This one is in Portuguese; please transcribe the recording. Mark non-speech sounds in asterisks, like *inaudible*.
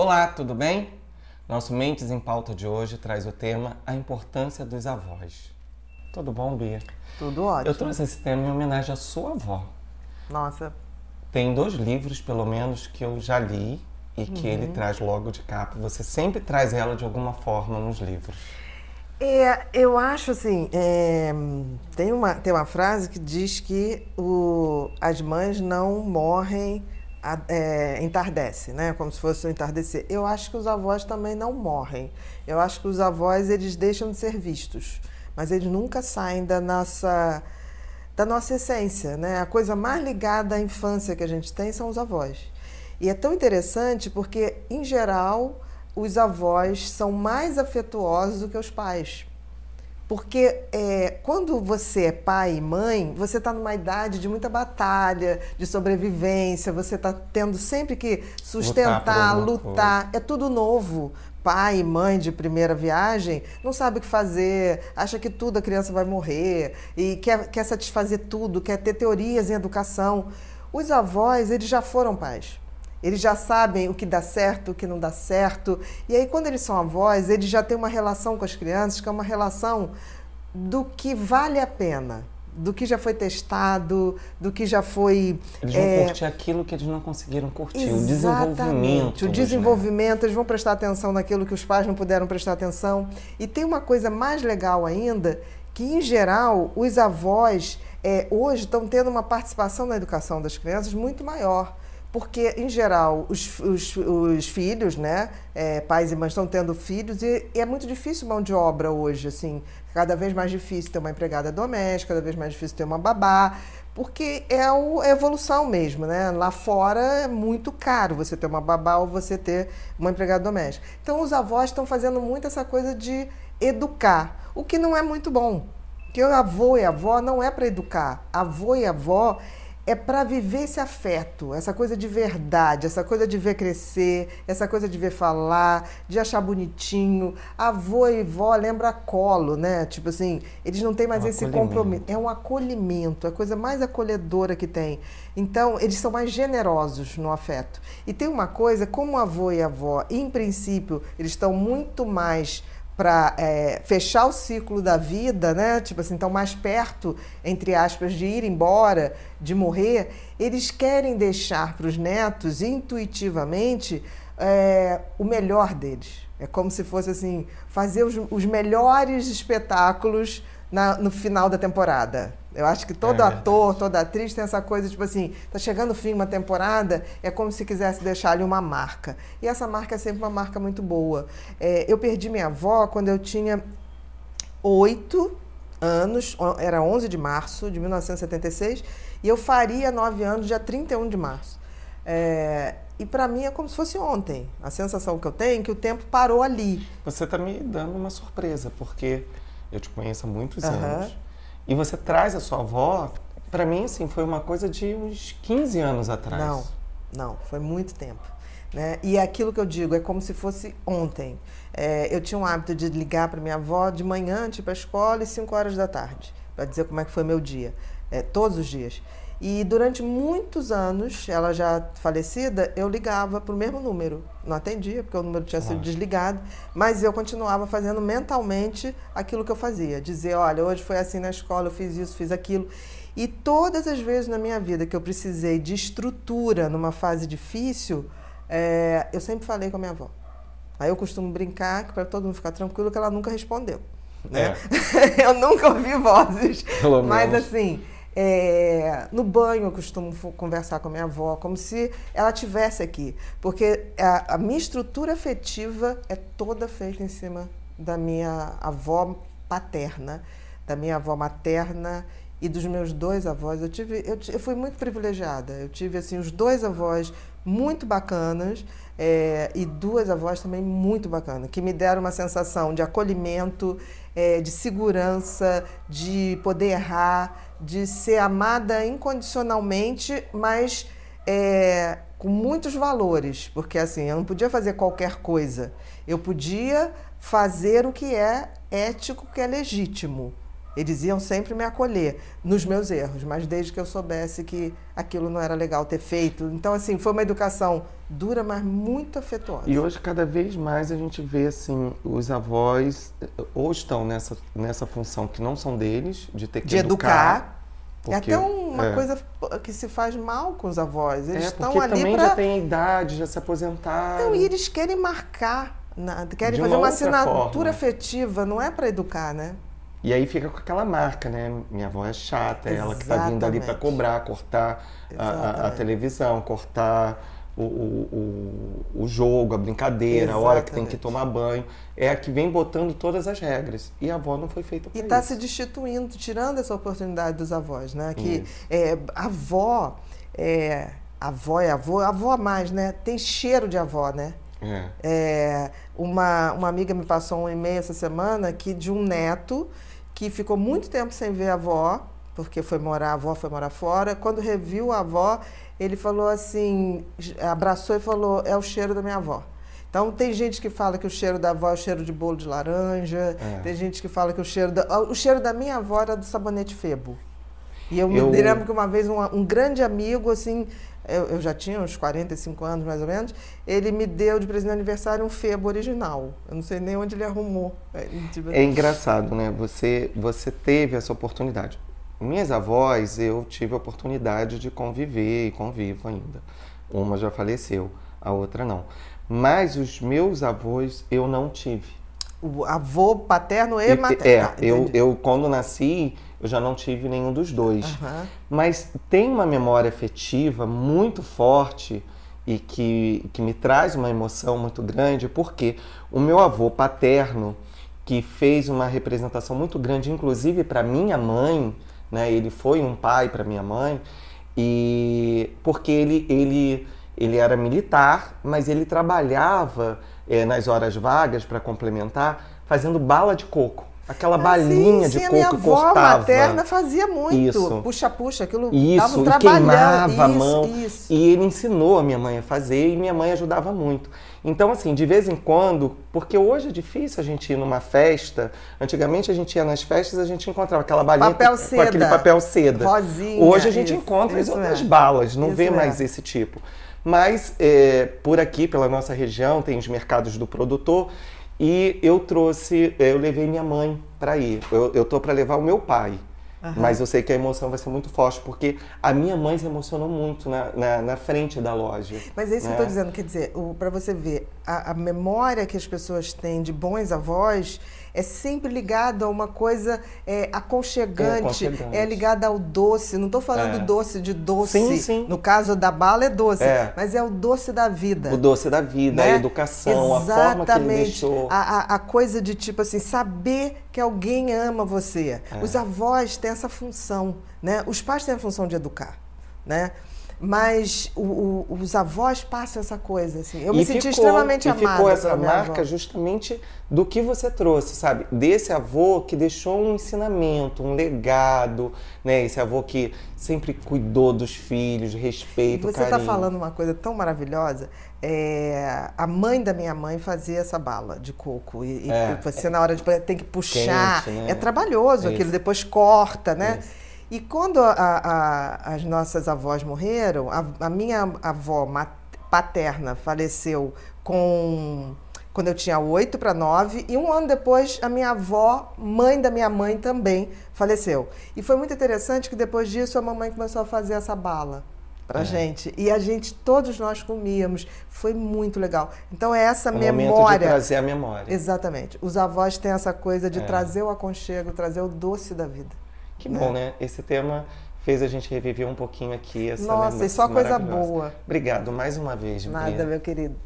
Olá, tudo bem? Nosso Mentes em Pauta de hoje traz o tema A Importância dos Avós. Tudo bom, Bia? Tudo ótimo. Eu trouxe esse tema em homenagem à sua avó. Nossa. Tem dois livros, pelo menos, que eu já li e que Uhum. ele traz logo de capa. Você sempre traz ela de alguma forma nos livros. É, eu acho assim, é, tem, uma, tem uma frase que diz que o, as mães não morrem, é, entardece, né? Como se fosse um entardecer. Eu acho que os avós também não morrem. Eu acho que os avós, eles deixam de ser vistos. Mas eles nunca saem da nossa, da nossa essência, né? A coisa mais ligada à infância que a gente tem são os avós. E é tão interessante porque, em geral, os avós são mais afetuosos do que os pais. Porque é, quando você é pai e mãe, você está numa idade de muita batalha, de sobrevivência, você está tendo sempre que sustentar, alguma lutar. É tudo novo. Pai e mãe de primeira viagem não sabe o que fazer, acha que tudo a criança vai morrer e quer, quer satisfazer tudo, quer ter teorias em educação. Os avós, eles já foram pais. Eles já sabem o que dá certo, o que não dá certo. E aí, quando eles são avós, eles já têm uma relação com as crianças que é uma relação do que vale a pena, do que já foi testado, do que já foi. Eles vão é, curtir aquilo que eles não conseguiram curtir, o Exatamente. desenvolvimento. O dos desenvolvimento, eles vão prestar atenção naquilo que os pais não puderam prestar atenção. E tem uma coisa mais legal ainda, que em geral os avós é, hoje estão tendo uma participação na educação das crianças muito maior. Porque, em geral, os, os, os filhos, né? é, pais e mães estão tendo filhos e, e é muito difícil mão de obra hoje, assim. Cada vez mais difícil ter uma empregada doméstica, cada vez mais difícil ter uma babá, porque é o- é a evolução mesmo, né? Lá fora é muito caro você ter uma babá ou você ter uma empregada doméstica. Então, os avós estão fazendo muito essa coisa de educar, o que não é muito bom. Porque avô e avó não é para educar. Avô e avó é para viver esse afeto, essa coisa de verdade, essa coisa de ver crescer, essa coisa de ver falar, de achar bonitinho. Avô e vó lembra colo, né? Tipo assim, eles não têm mais Um esse compromisso. É um acolhimento, é a coisa mais acolhedora que tem. Então, eles são mais generosos no afeto. E tem uma coisa, como o avô e a avó, em princípio, eles estão muito mais para fechar o ciclo da vida, né? Tipo assim, estão mais perto, entre aspas, de ir embora, de morrer. Eles querem deixar para os netos, intuitivamente, é, o melhor deles. É como se fosse assim, fazer os, os melhores espetáculos na- no final da temporada. Eu acho que todo É ator, toda atriz tem essa coisa, tipo assim, tá chegando o fim de uma temporada, é como se quisesse deixar ali uma marca. E essa marca é sempre uma marca muito boa. É, eu perdi minha avó quando eu tinha oito anos, era 11 de março de 1976, e eu faria nove anos dia 31 de março. É, e para mim é como se fosse ontem. A sensação que eu tenho é que o tempo parou ali. Você está me dando uma surpresa, porque eu te conheço há muitos Aham. anos. E você traz a sua avó, para mim, assim, foi uma coisa de uns 15 anos atrás. Não, não, foi muito tempo. Né? E é aquilo que eu digo, é como se fosse ontem. É, eu tinha um hábito de ligar para minha avó de manhã, antes para a escola, e 5 horas da tarde, para dizer como é que foi meu dia, é, todos os dias. E durante muitos anos, ela já falecida, eu ligava para o mesmo número. Não atendia, porque o número tinha sido Lógico. desligado, mas eu continuava fazendo mentalmente aquilo que eu fazia. Dizer, olha, hoje foi assim na escola, eu fiz isso, fiz aquilo. E todas as vezes na minha vida que eu precisei de estrutura numa fase difícil, é, eu sempre falei com a minha avó. Aí eu costumo brincar que para todo mundo ficar tranquilo que ela nunca respondeu. Né? *laughs* eu nunca ouvi vozes. Pelo Mas menos. assim, é, no banho eu costumo conversar com a minha avó, como se ela tivesse aqui. Porque a, a minha estrutura afetiva é toda feita em cima da minha avó paterna, da minha avó materna e dos meus dois avós. Eu, tive, eu, eu fui muito privilegiada. Eu tive assim os dois avós muito bacanas é, e duas avós também muito bacanas, que me deram uma sensação de acolhimento, é, de segurança, de poder errar, de ser amada incondicionalmente, mas é, com muitos valores, porque assim, eu não podia fazer qualquer coisa. Eu podia fazer o que é ético, que é legítimo. Eles iam sempre me acolher nos meus erros, mas desde que eu soubesse que aquilo não era legal ter feito. Então, assim, foi uma educação dura, mas muito afetuosa. E hoje, cada vez mais, a gente vê, assim, os avós ou estão nessa, nessa função que não são deles, de ter que de educar. educar porque, é até uma é. coisa que se faz mal com os avós. Eles é, estão ali também pra... já tem idade, já se aposentaram. Então, e eles querem marcar, querem de fazer uma, uma assinatura forma. afetiva, não é para educar, né? E aí fica com aquela marca, né? Minha avó é chata, é ela que tá vindo ali para cobrar, cortar a, a, televisão, cortar o, o, o, o jogo, a brincadeira, Exatamente. a hora que tem que tomar banho. É a que vem botando todas as regras. E a avó não foi feita para. E está se destituindo, tirando essa oportunidade dos avós, né? Que é, a avó, é, avó é avó, avó mais, né? Tem cheiro de avó, né? É. É, uma, uma amiga me passou um e-mail essa semana que de um neto que ficou muito tempo sem ver a avó, porque foi morar, a avó foi morar fora. Quando reviu a avó, ele falou assim, abraçou e falou: é o cheiro da minha avó. Então tem gente que fala que o cheiro da avó é o cheiro de bolo de laranja, é. tem gente que fala que o cheiro da, o cheiro da minha avó era do sabonete Febo. E eu, eu... me lembro que uma vez um, um grande amigo, assim, eu, eu, já tinha uns 45 anos mais ou menos, ele me deu de presente de aniversário um Febo original. Eu não sei nem onde ele arrumou. É, tipo... é engraçado, né? Você, você teve essa oportunidade. Minhas avós, eu tive a oportunidade de conviver e convivo ainda. Uma já faleceu, a outra não. Mas os meus avós eu não tive. O avô paterno e, e materno. É, ah, eu, eu quando nasci, eu já não tive nenhum dos dois. Uhum. Mas tem uma memória afetiva muito forte e que, que me traz uma emoção muito grande, porque o meu avô paterno, que fez uma representação muito grande, inclusive para minha mãe, né? ele foi um pai para minha mãe, e porque ele, ele, ele era militar, mas ele trabalhava é, nas horas vagas para complementar, fazendo bala de coco. Aquela ah, balinha sim, de sim, coco minha avó cortava. materna fazia muito. Puxa-puxa, aquilo Isso, dava um e queimava isso, a mão. Isso. E ele ensinou a minha mãe a fazer e minha mãe ajudava muito. Então, assim, de vez em quando, porque hoje é difícil a gente ir numa festa. Antigamente a gente ia nas festas a gente encontrava aquela balinha papel com, seda, com aquele papel seda. Rosinha, hoje a gente isso, encontra as outras é. balas, não Isso vê é. mais esse tipo. Mas é, por aqui, pela nossa região, tem os mercados do produtor e eu trouxe, eu levei minha mãe para ir. Eu, eu tô para levar o meu pai. Aham. Mas eu sei que a emoção vai ser muito forte, porque a minha mãe se emocionou muito na, na, na frente da loja. Mas é isso né? que eu estou dizendo, quer dizer, para você ver, a, a memória que as pessoas têm de bons avós é sempre ligado a uma coisa é, aconchegante, É aconchegante. é ligada ao doce. Não estou falando É. doce de doce. Sim, sim. No caso da bala é doce, É. mas é o doce da vida. O doce da vida, né? a educação, a forma que ele Exatamente. deixou. A, a, a coisa de tipo assim, saber que alguém ama você. É. Os avós têm essa função, né? Os pais têm a função de educar, né? Mas o- o- os avós passam essa coisa, assim. Eu me E senti ficou- extremamente e amada ficou essa marca avó. justamente do que você trouxe, sabe? Desse avô que deixou um ensinamento, um legado, né? Esse avô que sempre cuidou dos filhos, respeito, Você está falando uma coisa tão maravilhosa. É, a mãe da minha mãe fazia essa bala de coco. E, e É. você, na hora de tem que puxar. Quente, né? É trabalhoso Isso. aquilo, depois corta, né? Isso. E quando a- a- as nossas avós morreram, a, a minha avó paterna faleceu com quando eu tinha oito para nove e um ano depois a minha avó, mãe da minha mãe também faleceu. E foi muito interessante que depois disso a mamãe começou a fazer essa bala pra É. gente e a gente todos nós comíamos. Foi muito legal. Então é essa É um momento de memória. trazer a memória. Exatamente. Os avós têm essa coisa de É. trazer o aconchego, trazer o doce da vida. Que bom, né? Esse tema fez a gente reviver um pouquinho aqui essa Nossa, e só coisa boa. Obrigado mais uma vez, Nada, Bia. meu querido.